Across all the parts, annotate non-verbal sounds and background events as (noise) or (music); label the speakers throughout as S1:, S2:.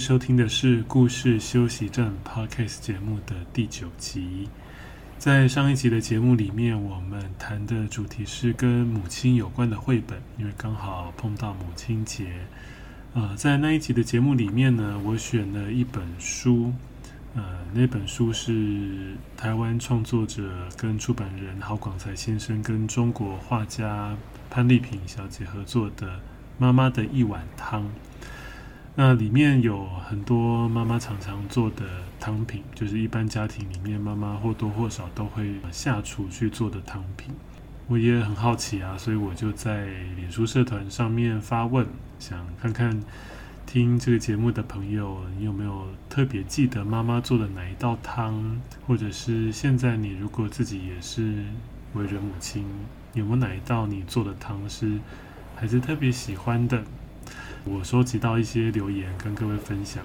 S1: 收听的是故事休息站 Podcast 节目的第九集。在上一集的节目里面，我们谈的主题是跟母亲有关的绘本，因为刚好碰到母亲节。呃，在那一集的节目里面呢，我选了一本书，呃，那本书是台湾创作者跟出版人郝广才先生跟中国画家潘丽萍小姐合作的《妈妈的一碗汤》。那里面有很多妈妈常常做的汤品，就是一般家庭里面妈妈或多或少都会下厨去做的汤品。我也很好奇啊，所以我就在脸书社团上面发问，想看看听这个节目的朋友，你有没有特别记得妈妈做的哪一道汤，或者是现在你如果自己也是为人母亲，有没有哪一道你做的汤是孩子特别喜欢的？我收集到一些留言，跟各位分享。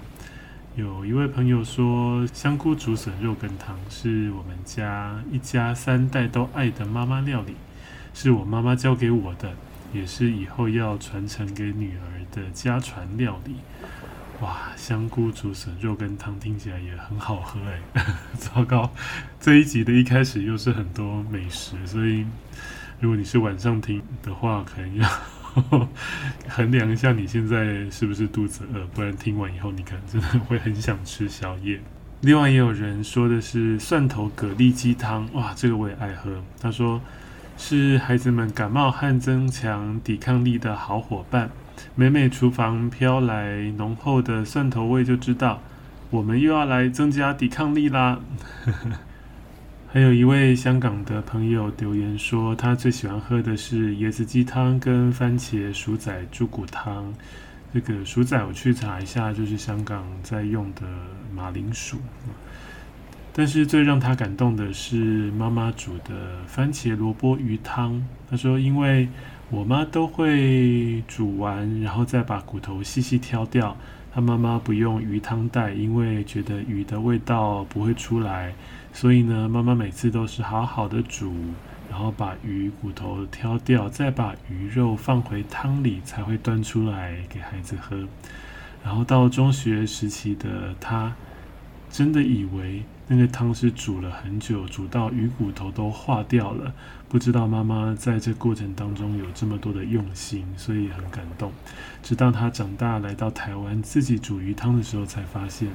S1: 有一位朋友说，香菇竹笋肉羹汤是我们家一家三代都爱的妈妈料理，是我妈妈教给我的，也是以后要传承给女儿的家传料理。哇，香菇竹笋肉羹汤听起来也很好喝哎！(laughs) 糟糕，这一集的一开始又是很多美食，所以如果你是晚上听的话，可能要。(laughs) 衡量一下你现在是不是肚子饿，不然听完以后你可能真的会很想吃宵夜。另外也有人说的是蒜头蛤蜊鸡汤，哇，这个我也爱喝。他说是孩子们感冒和增强抵抗力的好伙伴。每每厨房飘来浓厚的蒜头味，就知道我们又要来增加抵抗力啦。还有一位香港的朋友留言说，他最喜欢喝的是椰子鸡汤跟番茄薯仔猪骨汤。这个薯仔我去查一下，就是香港在用的马铃薯。但是最让他感动的是妈妈煮的番茄萝卜鱼汤。他说，因为我妈都会煮完，然后再把骨头细细挑掉。他妈妈不用鱼汤袋，因为觉得鱼的味道不会出来。所以呢，妈妈每次都是好好的煮，然后把鱼骨头挑掉，再把鱼肉放回汤里，才会端出来给孩子喝。然后到中学时期的他，真的以为那个汤是煮了很久，煮到鱼骨头都化掉了。不知道妈妈在这过程当中有这么多的用心，所以很感动。直到他长大来到台湾，自己煮鱼汤的时候，才发现。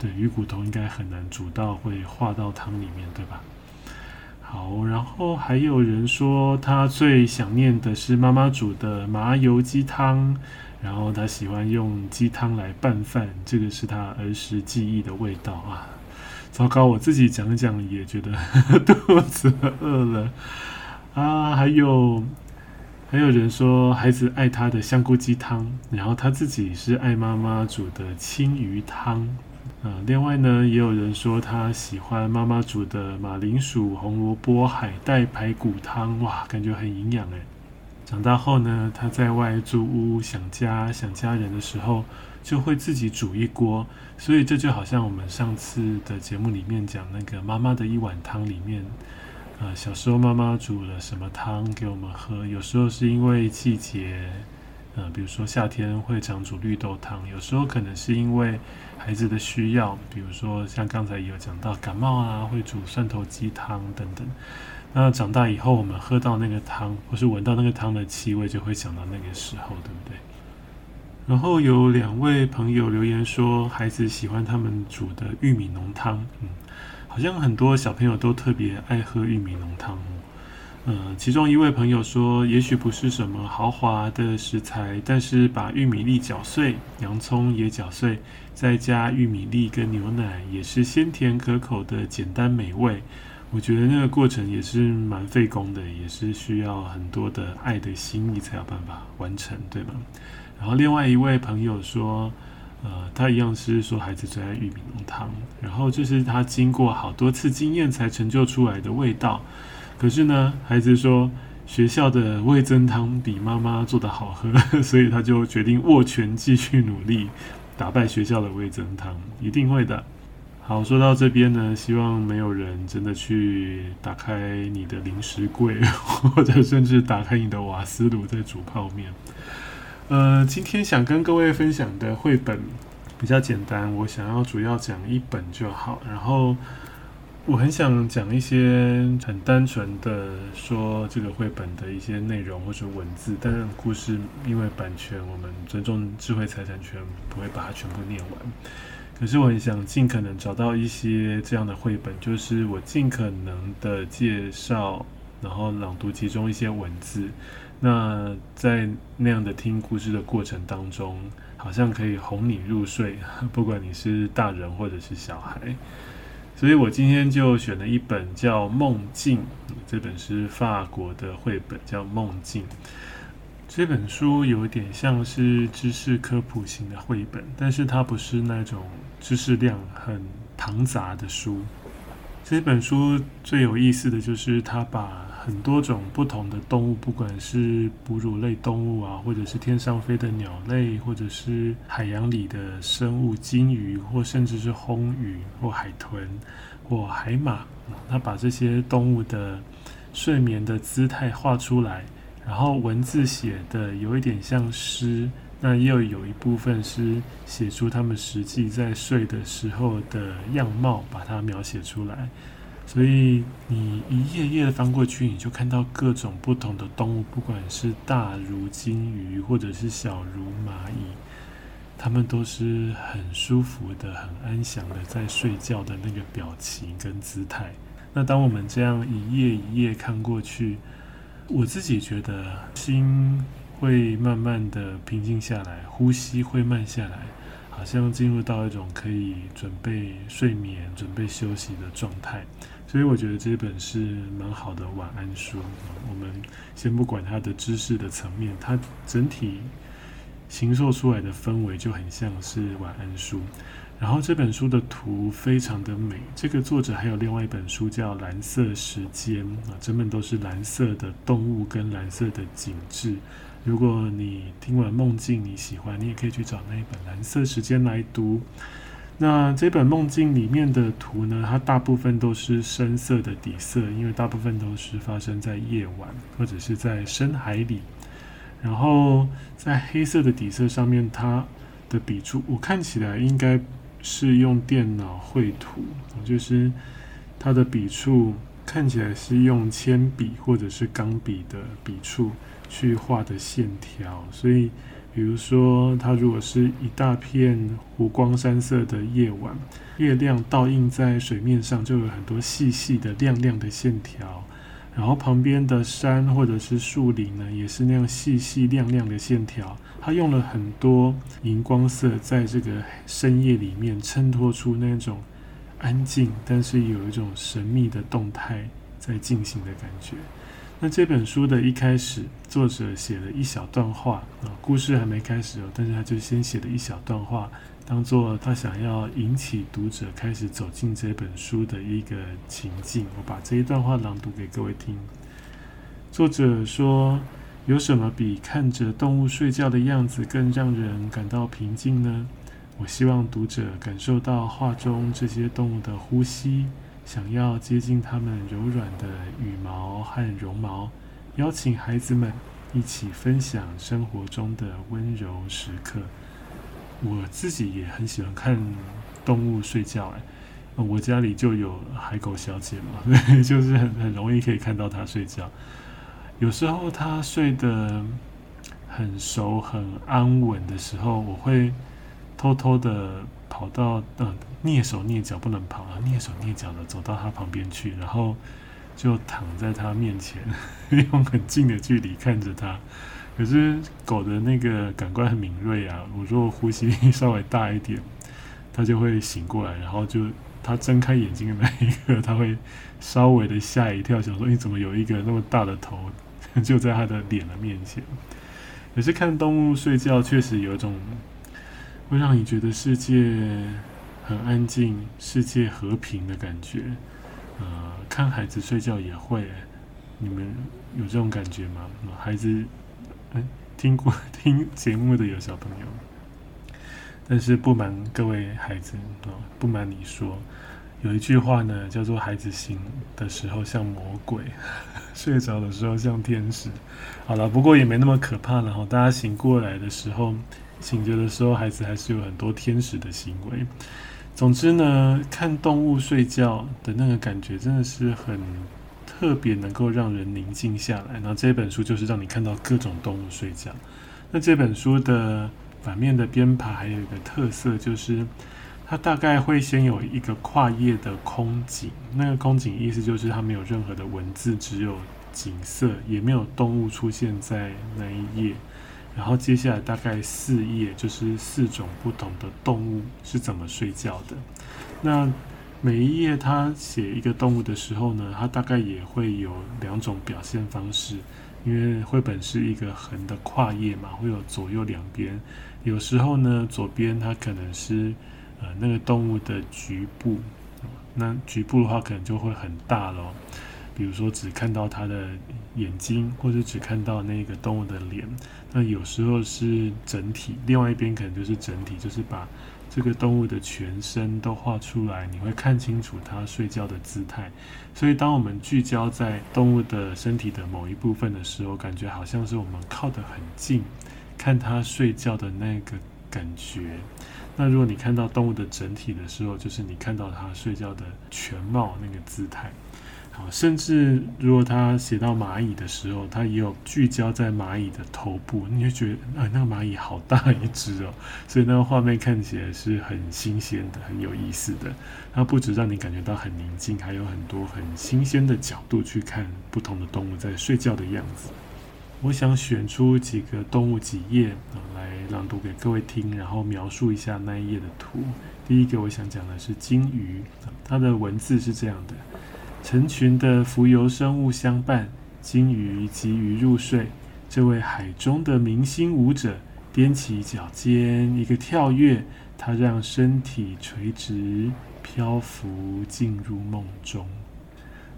S1: 对，鱼骨头应该很难煮到会化到汤里面，对吧？好，然后还有人说他最想念的是妈妈煮的麻油鸡汤，然后他喜欢用鸡汤来拌饭，这个是他儿时记忆的味道啊。糟糕，我自己讲讲也觉得 (laughs) 肚子饿了啊。还有还有人说孩子爱他的香菇鸡汤，然后他自己是爱妈妈煮的青鱼汤。啊，另外呢，也有人说他喜欢妈妈煮的马铃薯、红萝卜、海带排骨汤，哇，感觉很营养诶。长大后呢，他在外租屋想家、想家人的时候，就会自己煮一锅。所以这就好像我们上次的节目里面讲那个妈妈的一碗汤里面，啊，小时候妈妈煮了什么汤给我们喝？有时候是因为季节。呃，比如说夏天会常煮绿豆汤，有时候可能是因为孩子的需要，比如说像刚才也有讲到感冒啊，会煮蒜头鸡汤等等。那长大以后，我们喝到那个汤，或是闻到那个汤的气味，就会想到那个时候，对不对？然后有两位朋友留言说，孩子喜欢他们煮的玉米浓汤，嗯，好像很多小朋友都特别爱喝玉米浓汤。呃，其中一位朋友说，也许不是什么豪华的食材，但是把玉米粒搅碎，洋葱也搅碎，再加玉米粒跟牛奶，也是鲜甜可口的简单美味。我觉得那个过程也是蛮费工的，也是需要很多的爱的心意才有办法完成，对吗？然后另外一位朋友说，呃，他一样是说孩子最爱玉米浓汤，然后这是他经过好多次经验才成就出来的味道。可是呢，孩子说学校的味增汤比妈妈做的好喝，(laughs) 所以他就决定握拳继续努力，打败学校的味增汤，一定会的。好，说到这边呢，希望没有人真的去打开你的零食柜，(laughs) 或者甚至打开你的瓦斯炉在煮泡面。呃，今天想跟各位分享的绘本比较简单，我想要主要讲一本就好。然后我很想讲一些很单纯的说这个绘本的一些内容或者文字，但是故事因为版权，我们尊重智慧财产权，不会把它全部念完。可是我很想尽可能找到一些这样的绘本，就是我尽可能的介绍，然后朗读其中一些文字。那在那样的听故事的过程当中，好像可以哄你入睡，不管你是大人或者是小孩。所以我今天就选了一本叫《梦境》，这本是法国的绘本，叫《梦境》。这本书有点像是知识科普型的绘本，但是它不是那种知识量很庞杂的书。这本书最有意思的就是它把很多种不同的动物，不管是哺乳类动物啊，或者是天上飞的鸟类，或者是海洋里的生物，鲸鱼，或甚至是红鱼，或海豚，或海马，它把这些动物的睡眠的姿态画出来。然后文字写的有一点像诗，那又有一部分是写出他们实际在睡的时候的样貌，把它描写出来。所以你一页页的翻过去，你就看到各种不同的动物，不管是大如鲸鱼，或者是小如蚂蚁，它们都是很舒服的、很安详的在睡觉的那个表情跟姿态。那当我们这样一页一页看过去，我自己觉得心会慢慢的平静下来，呼吸会慢下来，好像进入到一种可以准备睡眠、准备休息的状态。所以我觉得这本是蛮好的晚安书。我们先不管它的知识的层面，它整体形塑出来的氛围就很像是晚安书。然后这本书的图非常的美，这个作者还有另外一本书叫《蓝色时间》啊，整本都是蓝色的动物跟蓝色的景致。如果你听完梦境你喜欢，你也可以去找那一本《蓝色时间》来读。那这本梦境里面的图呢，它大部分都是深色的底色，因为大部分都是发生在夜晚或者是在深海里。然后在黑色的底色上面，它的笔触我看起来应该。是用电脑绘图，就是它的笔触看起来是用铅笔或者是钢笔的笔触去画的线条，所以比如说它如果是一大片湖光山色的夜晚，月亮倒映在水面上，就有很多细细的亮亮的线条。然后旁边的山或者是树林呢，也是那样细细亮亮的线条。它用了很多荧光色，在这个深夜里面衬托出那种安静，但是有一种神秘的动态在进行的感觉。那这本书的一开始，作者写了一小段话啊，故事还没开始哦，但是他就先写了一小段话。当做他想要引起读者开始走进这本书的一个情境，我把这一段话朗读给各位听。作者说：“有什么比看着动物睡觉的样子更让人感到平静呢？”我希望读者感受到画中这些动物的呼吸，想要接近它们柔软的羽毛和绒毛，邀请孩子们一起分享生活中的温柔时刻。我自己也很喜欢看动物睡觉，哎，我家里就有海狗小姐嘛，(laughs) 就是很很容易可以看到它睡觉。有时候它睡得很熟、很安稳的时候，我会偷偷的跑到，呃，蹑手蹑脚不能跑啊，蹑手蹑脚的走到他旁边去，然后就躺在他面前，(laughs) 用很近的距离看着他。可是狗的那个感官很敏锐啊，我如果呼吸稍微大一点，它就会醒过来，然后就他睁开眼睛的那一刻，他会稍微的吓一跳，想说：“你怎么有一个那么大的头 (laughs) 就在他的脸的面前？”可是看动物睡觉，确实有一种会让你觉得世界很安静、世界和平的感觉。呃，看孩子睡觉也会，你们有这种感觉吗？孩子，嗯，听过 (laughs) 听节目的有小朋友。但是不瞒各位孩子啊，不瞒你说，有一句话呢，叫做“孩子醒的时候像魔鬼，(laughs) 睡着的时候像天使”。好了，不过也没那么可怕了哈。大家醒过来的时候，醒着的时候，孩子还是有很多天使的行为。总之呢，看动物睡觉的那个感觉真的是很特别，能够让人宁静下来。然后这本书就是让你看到各种动物睡觉。那这本书的。反面的编排还有一个特色，就是它大概会先有一个跨页的空景，那个空景意思就是它没有任何的文字，只有景色，也没有动物出现在那一页。然后接下来大概四页，就是四种不同的动物是怎么睡觉的。那每一页它写一个动物的时候呢，它大概也会有两种表现方式。因为绘本是一个横的跨页嘛，会有左右两边。有时候呢，左边它可能是呃那个动物的局部，那局部的话可能就会很大咯。比如说只看到它的眼睛，或者只看到那个动物的脸。那有时候是整体，另外一边可能就是整体，就是把。这个动物的全身都画出来，你会看清楚它睡觉的姿态。所以，当我们聚焦在动物的身体的某一部分的时候，感觉好像是我们靠得很近，看它睡觉的那个感觉。那如果你看到动物的整体的时候，就是你看到它睡觉的全貌那个姿态。啊甚至如果他写到蚂蚁的时候，他也有聚焦在蚂蚁的头部，你就觉得啊，那个蚂蚁好大一只哦，所以那个画面看起来是很新鲜的，很有意思的。它不止让你感觉到很宁静，还有很多很新鲜的角度去看不同的动物在睡觉的样子。我想选出几个动物几页啊来朗读给各位听，然后描述一下那一页的图。第一个我想讲的是金鱼，它的文字是这样的。成群的浮游生物相伴，鲸鱼急于入睡。这位海中的明星舞者踮起脚尖，一个跳跃，他让身体垂直漂浮进入梦中。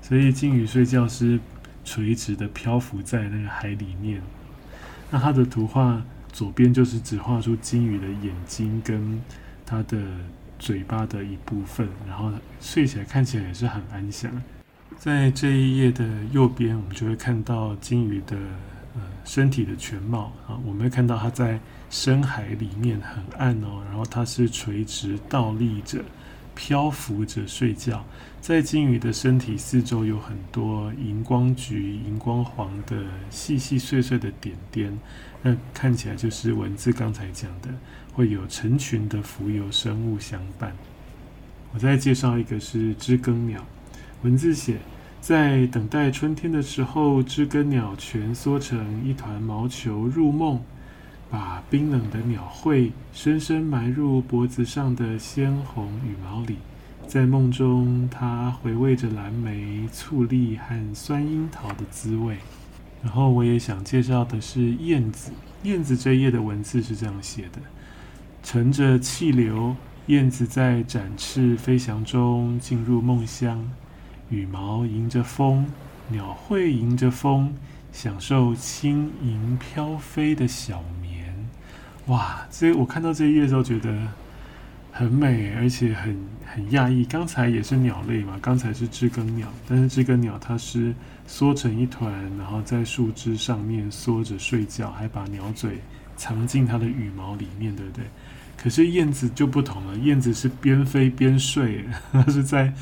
S1: 所以鲸鱼睡觉是垂直的漂浮在那个海里面。那它的图画左边就是只画出鲸鱼的眼睛跟它的。嘴巴的一部分，然后睡起来看起来也是很安详。在这一页的右边，我们就会看到鲸鱼的呃身体的全貌啊。我们会看到它在深海里面很暗哦，然后它是垂直倒立着，漂浮着睡觉。在鲸鱼的身体四周有很多荧光橘、荧光黄的细细碎碎的点点，那看起来就是文字刚才讲的。会有成群的浮游生物相伴。我再介绍一个是知更鸟，文字写，在等待春天的时候，知更鸟蜷缩成一团毛球入梦，把冰冷的鸟喙深深埋入脖子上的鲜红羽毛里。在梦中，它回味着蓝莓、醋栗和酸樱桃的滋味。然后，我也想介绍的是燕子，燕子这一页的文字是这样写的。乘着气流，燕子在展翅飞翔中进入梦乡，羽毛迎着风，鸟喙迎着风，享受轻盈飘飞的小眠。哇，这我看到这一页的时候觉得很美，而且很很讶异。刚才也是鸟类嘛，刚才是知更鸟，但是知更鸟它是缩成一团，然后在树枝上面缩着睡觉，还把鸟嘴藏进它的羽毛里面，对不对？可是燕子就不同了，燕子是边飞边睡，(laughs) 它是在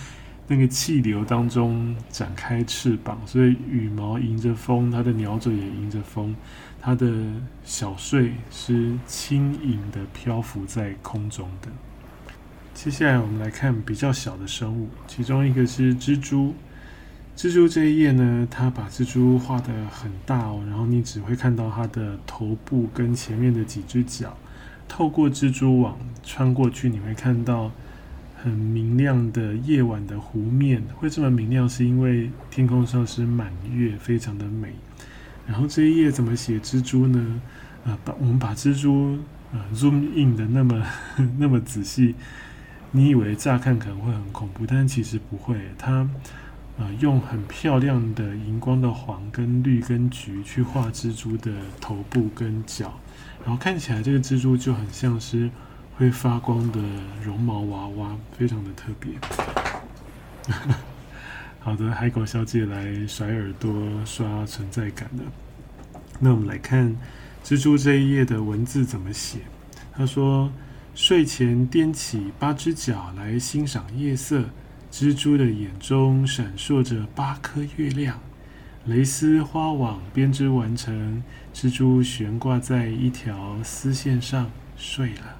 S1: 那个气流当中展开翅膀，所以羽毛迎着风，它的鸟嘴也迎着风，它的小睡是轻盈的漂浮在空中的。接下来我们来看比较小的生物，其中一个是蜘蛛。蜘蛛这一页呢，它把蜘蛛画得很大哦，然后你只会看到它的头部跟前面的几只脚。透过蜘蛛网穿过去，你会看到很明亮的夜晚的湖面，会这么明亮，是因为天空上是满月，非常的美。然后这一页怎么写蜘蛛呢？啊，把我们把蜘蛛啊 zoom in 的那么 (laughs) 那么仔细，你以为乍看可能会很恐怖，但其实不会。它啊用很漂亮的荧光的黄跟绿跟橘去画蜘蛛的头部跟脚，然后看起来这个蜘蛛就很像是。会发光的绒毛娃娃，非常的特别。(laughs) 好的，海狗小姐来甩耳朵刷存在感了。那我们来看蜘蛛这一页的文字怎么写。他说：“睡前踮起八只脚来欣赏夜色，蜘蛛的眼中闪烁着八颗月亮。蕾丝花网编织完成，蜘蛛悬挂在一条丝线上睡了。”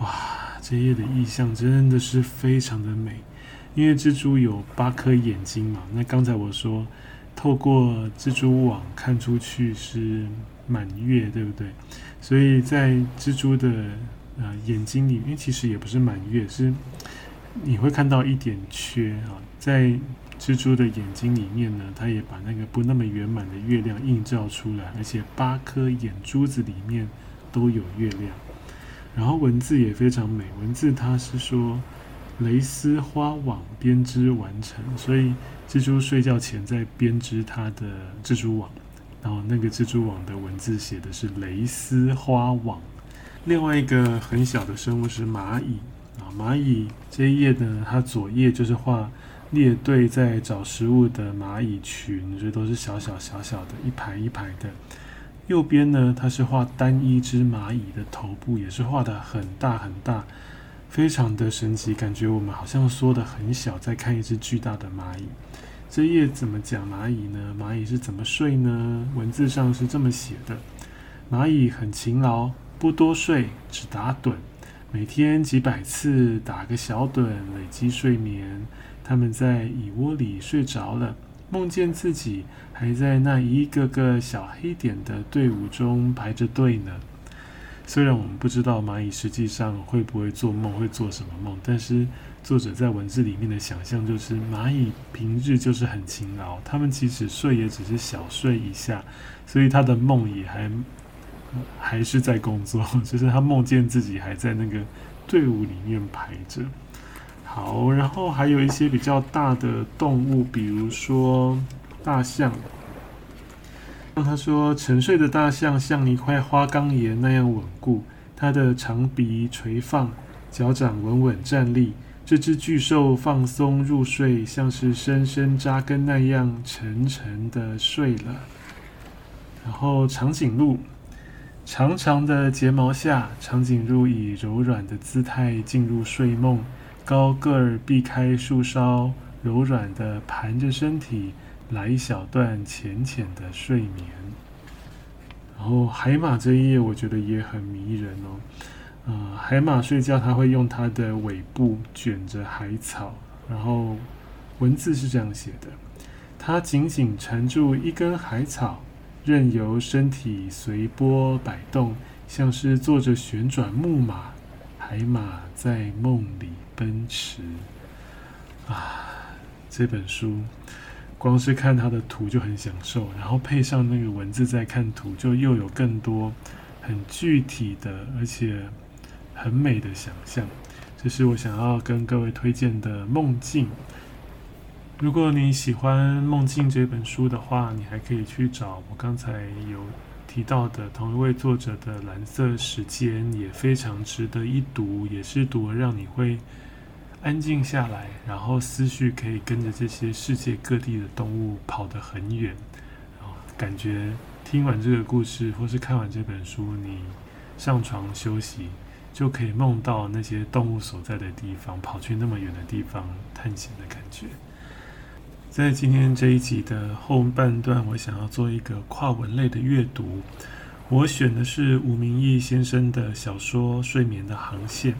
S1: 哇，这页的意象真的是非常的美，因为蜘蛛有八颗眼睛嘛。那刚才我说，透过蜘蛛网看出去是满月，对不对？所以在蜘蛛的呃眼睛里面，其实也不是满月，是你会看到一点缺啊。在蜘蛛的眼睛里面呢，它也把那个不那么圆满的月亮映照出来，而且八颗眼珠子里面都有月亮。然后文字也非常美，文字它是说蕾丝花网编织完成，所以蜘蛛睡觉前在编织它的蜘蛛网，然后那个蜘蛛网的文字写的是蕾丝花网。另外一个很小的生物是蚂蚁啊，蚂蚁这一页呢，它左页就是画列队在找食物的蚂蚁群，所以都是小小小小的，一排一排的。右边呢，它是画单一只蚂蚁的头部，也是画得很大很大，非常的神奇，感觉我们好像缩得很小，在看一只巨大的蚂蚁。这页怎么讲蚂蚁呢？蚂蚁是怎么睡呢？文字上是这么写的：蚂蚁很勤劳，不多睡，只打盹，每天几百次打个小盹，累积睡眠。他们在蚁窝里睡着了。梦见自己还在那一个个小黑点的队伍中排着队呢。虽然我们不知道蚂蚁实际上会不会做梦，会做什么梦，但是作者在文字里面的想象就是蚂蚁平日就是很勤劳，他们即使睡也只是小睡一下，所以他的梦也还还是在工作，(laughs) 就是他梦见自己还在那个队伍里面排着。好，然后还有一些比较大的动物，比如说大象。那他说，沉睡的大象像一块花岗岩那样稳固，它的长鼻垂放，脚掌稳稳站立。这只巨兽放松入睡，像是深深扎根那样沉沉的睡了。然后长颈鹿，长长的睫毛下，长颈鹿以柔软的姿态进入睡梦。高个儿避开树梢，柔软的盘着身体，来一小段浅浅的睡眠。然后海马这一页我觉得也很迷人哦。呃，海马睡觉，它会用它的尾部卷着海草，然后文字是这样写的：它紧紧缠住一根海草，任由身体随波摆动，像是坐着旋转木马。海马在梦里。奔驰啊！这本书光是看它的图就很享受，然后配上那个文字再看图，就又有更多很具体的而且很美的想象。这是我想要跟各位推荐的《梦境》。如果你喜欢《梦境》这本书的话，你还可以去找我刚才有提到的同一位作者的《蓝色时间》，也非常值得一读，也是读了让你会。安静下来，然后思绪可以跟着这些世界各地的动物跑得很远，然后感觉听完这个故事或是看完这本书，你上床休息就可以梦到那些动物所在的地方，跑去那么远的地方探险的感觉。在今天这一集的后半段，我想要做一个跨文类的阅读，我选的是吴明益先生的小说《睡眠的航线》。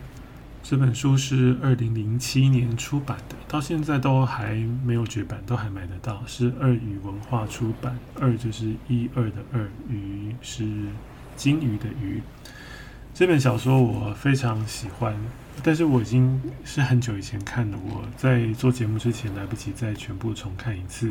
S1: 这本书是二零零七年出版的，到现在都还没有绝版，都还买得到。是二语文化出版，二就是一二的二，鱼是金鱼的鱼。这本小说我非常喜欢，但是我已经是很久以前看的，我在做节目之前来不及再全部重看一次。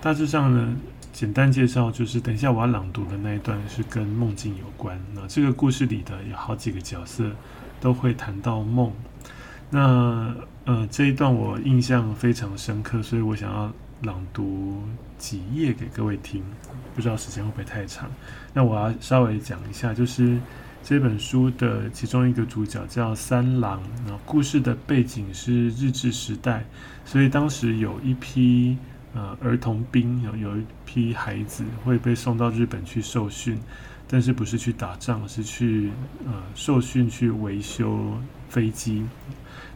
S1: 大致上呢，简单介绍就是，等一下我要朗读的那一段是跟梦境有关。那这个故事里的有好几个角色都会谈到梦。那呃这一段我印象非常深刻，所以我想要朗读几页给各位听。不知道时间会不会太长？那我要稍微讲一下，就是。这本书的其中一个主角叫三郎，然后故事的背景是日治时代，所以当时有一批呃儿童兵，有有一批孩子会被送到日本去受训，但是不是去打仗，是去呃受训去维修飞机。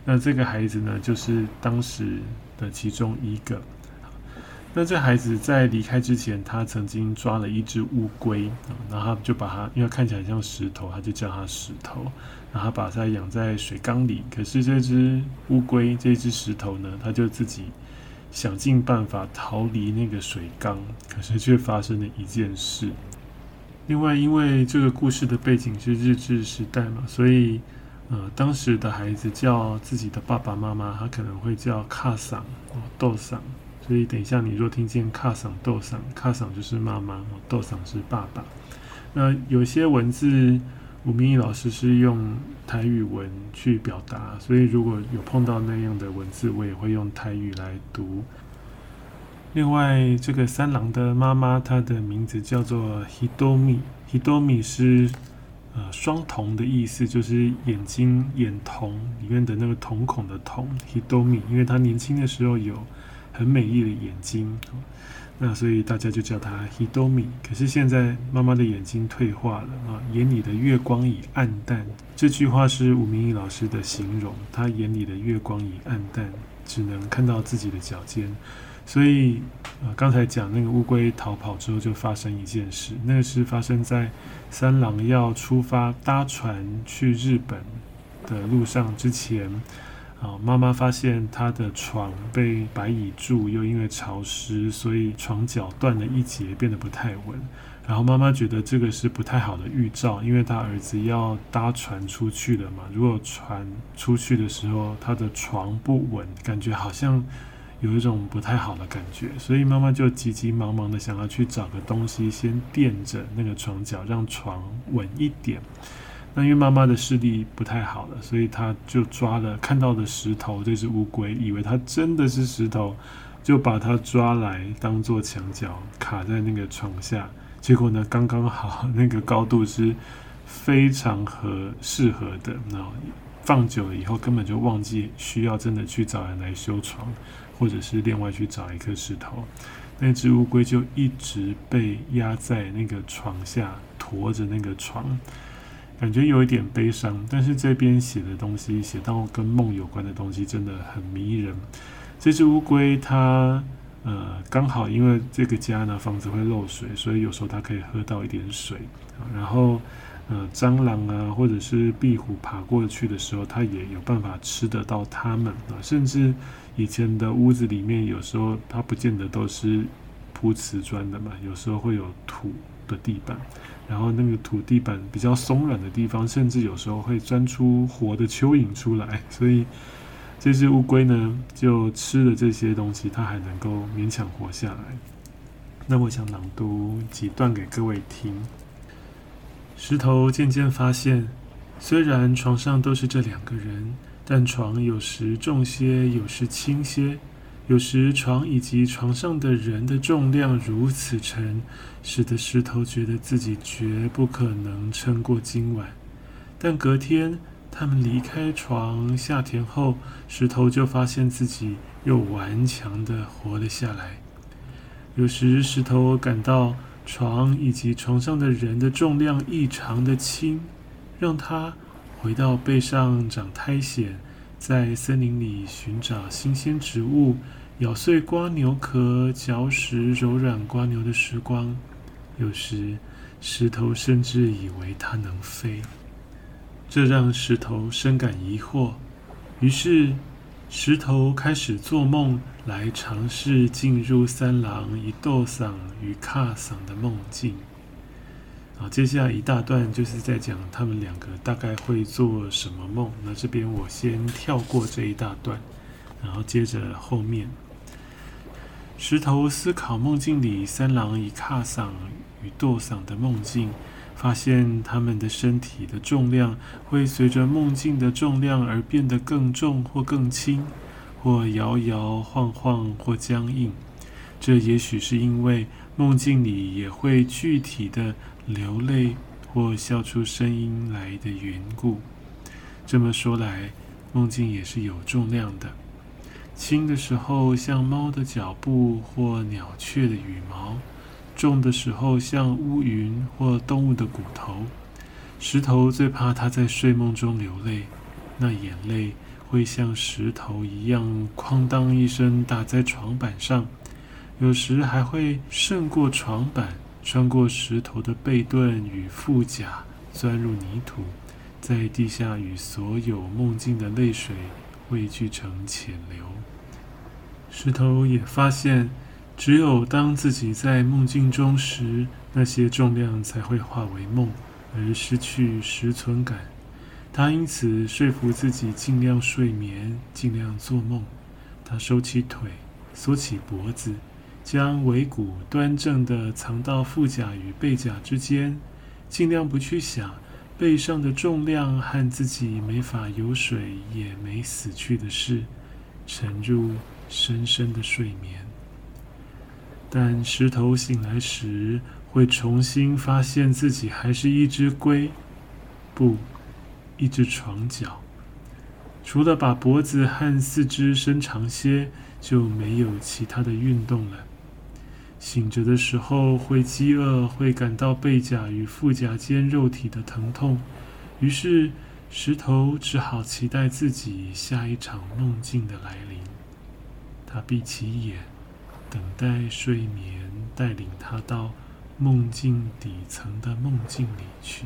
S1: 那这个孩子呢，就是当时的其中一个。那这孩子在离开之前，他曾经抓了一只乌龟，然后他就把它，因为看起来像石头，他就叫它石头，然后把它养在水缸里。可是这只乌龟，这只石头呢，它就自己想尽办法逃离那个水缸，可是却发生了一件事。另外，因为这个故事的背景是日治时代嘛，所以呃，当时的孩子叫自己的爸爸妈妈，他可能会叫卡桑、豆桑。所以等一下，你若听见“卡桑豆桑”，卡桑就是妈妈，豆桑是爸爸。那有些文字，吴明义老师是用台语文去表达，所以如果有碰到那样的文字，我也会用台语来读。另外，这个三郎的妈妈，她的名字叫做 Hitomi，Hitomi 是呃双瞳的意思，就是眼睛眼瞳里面的那个瞳孔的瞳。Hitomi，因为她年轻的时候有。很美丽的眼睛，那所以大家就叫她 Hitomi。可是现在妈妈的眼睛退化了啊，眼里的月光已暗淡。这句话是吴明义老师的形容，她眼里的月光已暗淡，只能看到自己的脚尖。所以呃，刚才讲那个乌龟逃跑之后，就发生一件事，那个是发生在三郎要出发搭船去日本的路上之前。啊，妈妈发现他的床被白蚁蛀，又因为潮湿，所以床脚断了一截，变得不太稳。然后妈妈觉得这个是不太好的预兆，因为她儿子要搭船出去了嘛。如果船出去的时候，他的床不稳，感觉好像有一种不太好的感觉，所以妈妈就急急忙忙的想要去找个东西先垫着那个床脚，让床稳一点。那因为妈妈的视力不太好了，所以她就抓了看到的石头，这只乌龟，以为它真的是石头，就把它抓来当做墙角卡在那个床下。结果呢，刚刚好那个高度是非常合适合的。然后放久了以后，根本就忘记需要真的去找人来修床，或者是另外去找一颗石头。那只乌龟就一直被压在那个床下，驮着那个床。感觉有一点悲伤，但是这边写的东西写到跟梦有关的东西真的很迷人。这只乌龟它呃刚好因为这个家呢房子会漏水，所以有时候它可以喝到一点水。然后呃蟑螂啊或者是壁虎爬过去的时候，它也有办法吃得到它们啊。甚至以前的屋子里面，有时候它不见得都是铺瓷砖的嘛，有时候会有土的地板。然后那个土地板比较松软的地方，甚至有时候会钻出活的蚯蚓出来。(laughs) 所以这只乌龟呢，就吃了这些东西，它还能够勉强活下来。那我想朗读几段给各位听。石头渐渐发现，虽然床上都是这两个人，但床有时重些，有时轻些。有时床以及床上的人的重量如此沉，使得石头觉得自己绝不可能撑过今晚。但隔天他们离开床下田后，石头就发现自己又顽强地活了下来。有时石头感到床以及床上的人的重量异常的轻，让他回到背上长苔藓，在森林里寻找新鲜植物。咬碎瓜牛壳，嚼食柔软瓜牛的时光，有时石头甚至以为它能飞，这让石头深感疑惑。于是，石头开始做梦，来尝试进入三郎、一豆嗓与卡嗓的梦境。好，接下来一大段就是在讲他们两个大概会做什么梦。那这边我先跳过这一大段，然后接着后面。石头思考梦境里三郎与卡桑与豆桑的梦境，发现他们的身体的重量会随着梦境的重量而变得更重或更轻，或摇摇晃晃或僵硬。这也许是因为梦境里也会具体的流泪或笑出声音来的缘故。这么说来，梦境也是有重量的。轻的时候像猫的脚步或鸟雀的羽毛；重的时候像乌云或动物的骨头。石头最怕他在睡梦中流泪，那眼泪会像石头一样哐当一声打在床板上。有时还会胜过床板，穿过石头的背盾与腹甲，钻入泥土，在地下与所有梦境的泪水汇聚成浅流。石头也发现，只有当自己在梦境中时，那些重量才会化为梦，而失去实存感。他因此说服自己尽量睡眠，尽量做梦。他收起腿，缩起脖子。将尾骨端正地藏到腹甲与背甲之间，尽量不去想背上的重量和自己没法游水也没死去的事，沉入深深的睡眠。但石头醒来时，会重新发现自己还是一只龟，不，一只床脚。除了把脖子和四肢伸长些，就没有其他的运动了。醒着的时候会饥饿，会感到背甲与腹甲间肉体的疼痛，于是石头只好期待自己下一场梦境的来临。他闭起眼，等待睡眠带领他到梦境底层的梦境里去。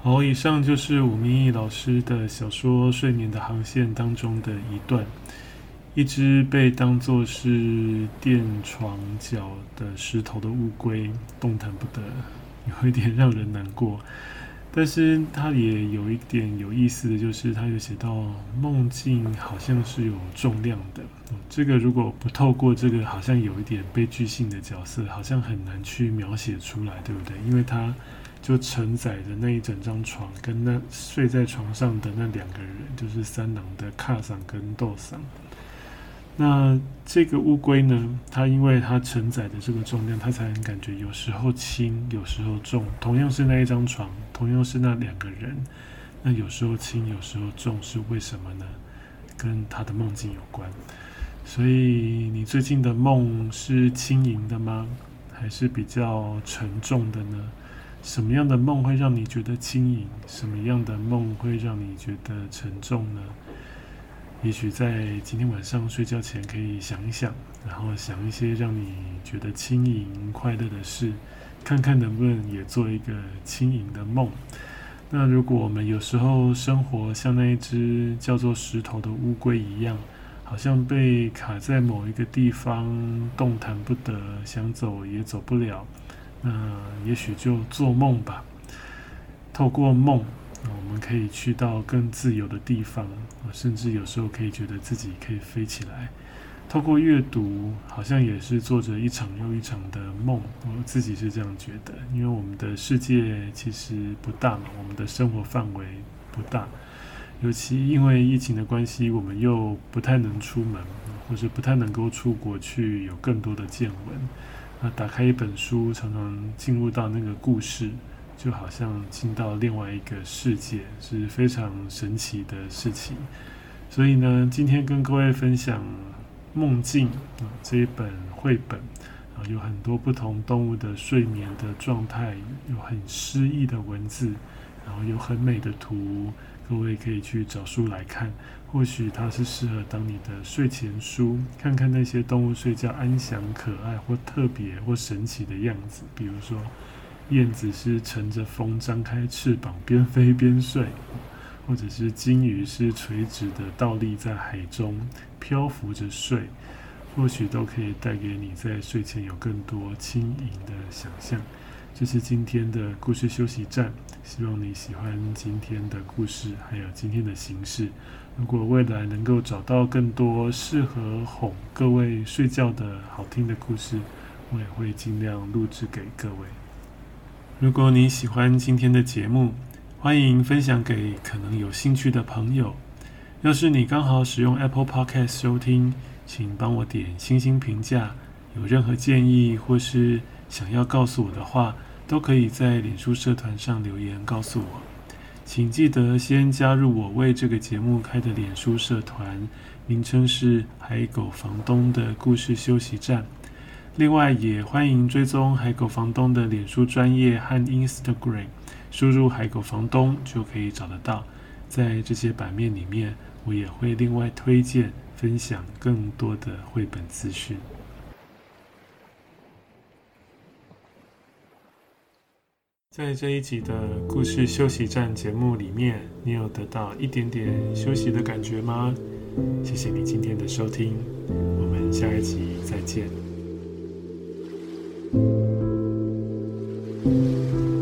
S1: 好，以上就是武明义老师的小说《睡眠的航线》当中的一段。一只被当作是垫床脚的石头的乌龟，动弹不得，有一点让人难过。但是它也有一点有意思的就是，它有写到梦境好像是有重量的。这个如果不透过这个好像有一点悲剧性的角色，好像很难去描写出来，对不对？因为它就承载着那一整张床，跟那睡在床上的那两个人，就是三郎的卡桑跟豆桑。那这个乌龟呢？它因为它承载的这个重量，它才能感觉有时候轻，有时候重。同样是那一张床，同样是那两个人，那有时候轻，有时候重，是为什么呢？跟他的梦境有关。所以你最近的梦是轻盈的吗？还是比较沉重的呢？什么样的梦会让你觉得轻盈？什么样的梦会让你觉得沉重呢？也许在今天晚上睡觉前，可以想一想，然后想一些让你觉得轻盈快乐的事，看看能不能也做一个轻盈的梦。那如果我们有时候生活像那一只叫做石头的乌龟一样，好像被卡在某一个地方，动弹不得，想走也走不了，那也许就做梦吧，透过梦。我们可以去到更自由的地方，甚至有时候可以觉得自己可以飞起来。透过阅读，好像也是做着一场又一场的梦。我自己是这样觉得，因为我们的世界其实不大嘛，我们的生活范围不大，尤其因为疫情的关系，我们又不太能出门，或者不太能够出国去有更多的见闻。那打开一本书，常常进入到那个故事。就好像进到另外一个世界，是非常神奇的事情。所以呢，今天跟各位分享《梦境》啊这一本绘本啊，有很多不同动物的睡眠的状态，有很诗意的文字，然后有很美的图，各位可以去找书来看。或许它是适合当你的睡前书，看看那些动物睡觉安详、可爱或特别或神奇的样子，比如说。燕子是乘着风张开翅膀，边飞边睡；或者是鲸鱼是垂直的倒立在海中漂浮着睡，或许都可以带给你在睡前有更多轻盈的想象。这是今天的故事休息站，希望你喜欢今天的故事，还有今天的形式。如果未来能够找到更多适合哄各位睡觉的好听的故事，我也会尽量录制给各位。如果你喜欢今天的节目，欢迎分享给可能有兴趣的朋友。要是你刚好使用 Apple Podcast 收听，请帮我点星星评价。有任何建议或是想要告诉我的话，都可以在脸书社团上留言告诉我。请记得先加入我为这个节目开的脸书社团，名称是“海狗房东的故事休息站”。另外，也欢迎追踪海狗房东的脸书专业和 Instagram，输入“海狗房东”就可以找得到。在这些版面里面，我也会另外推荐分享更多的绘本资讯。在这一集的故事休息站节目里面，你有得到一点点休息的感觉吗？谢谢你今天的收听，我们下一集再见。Thank you.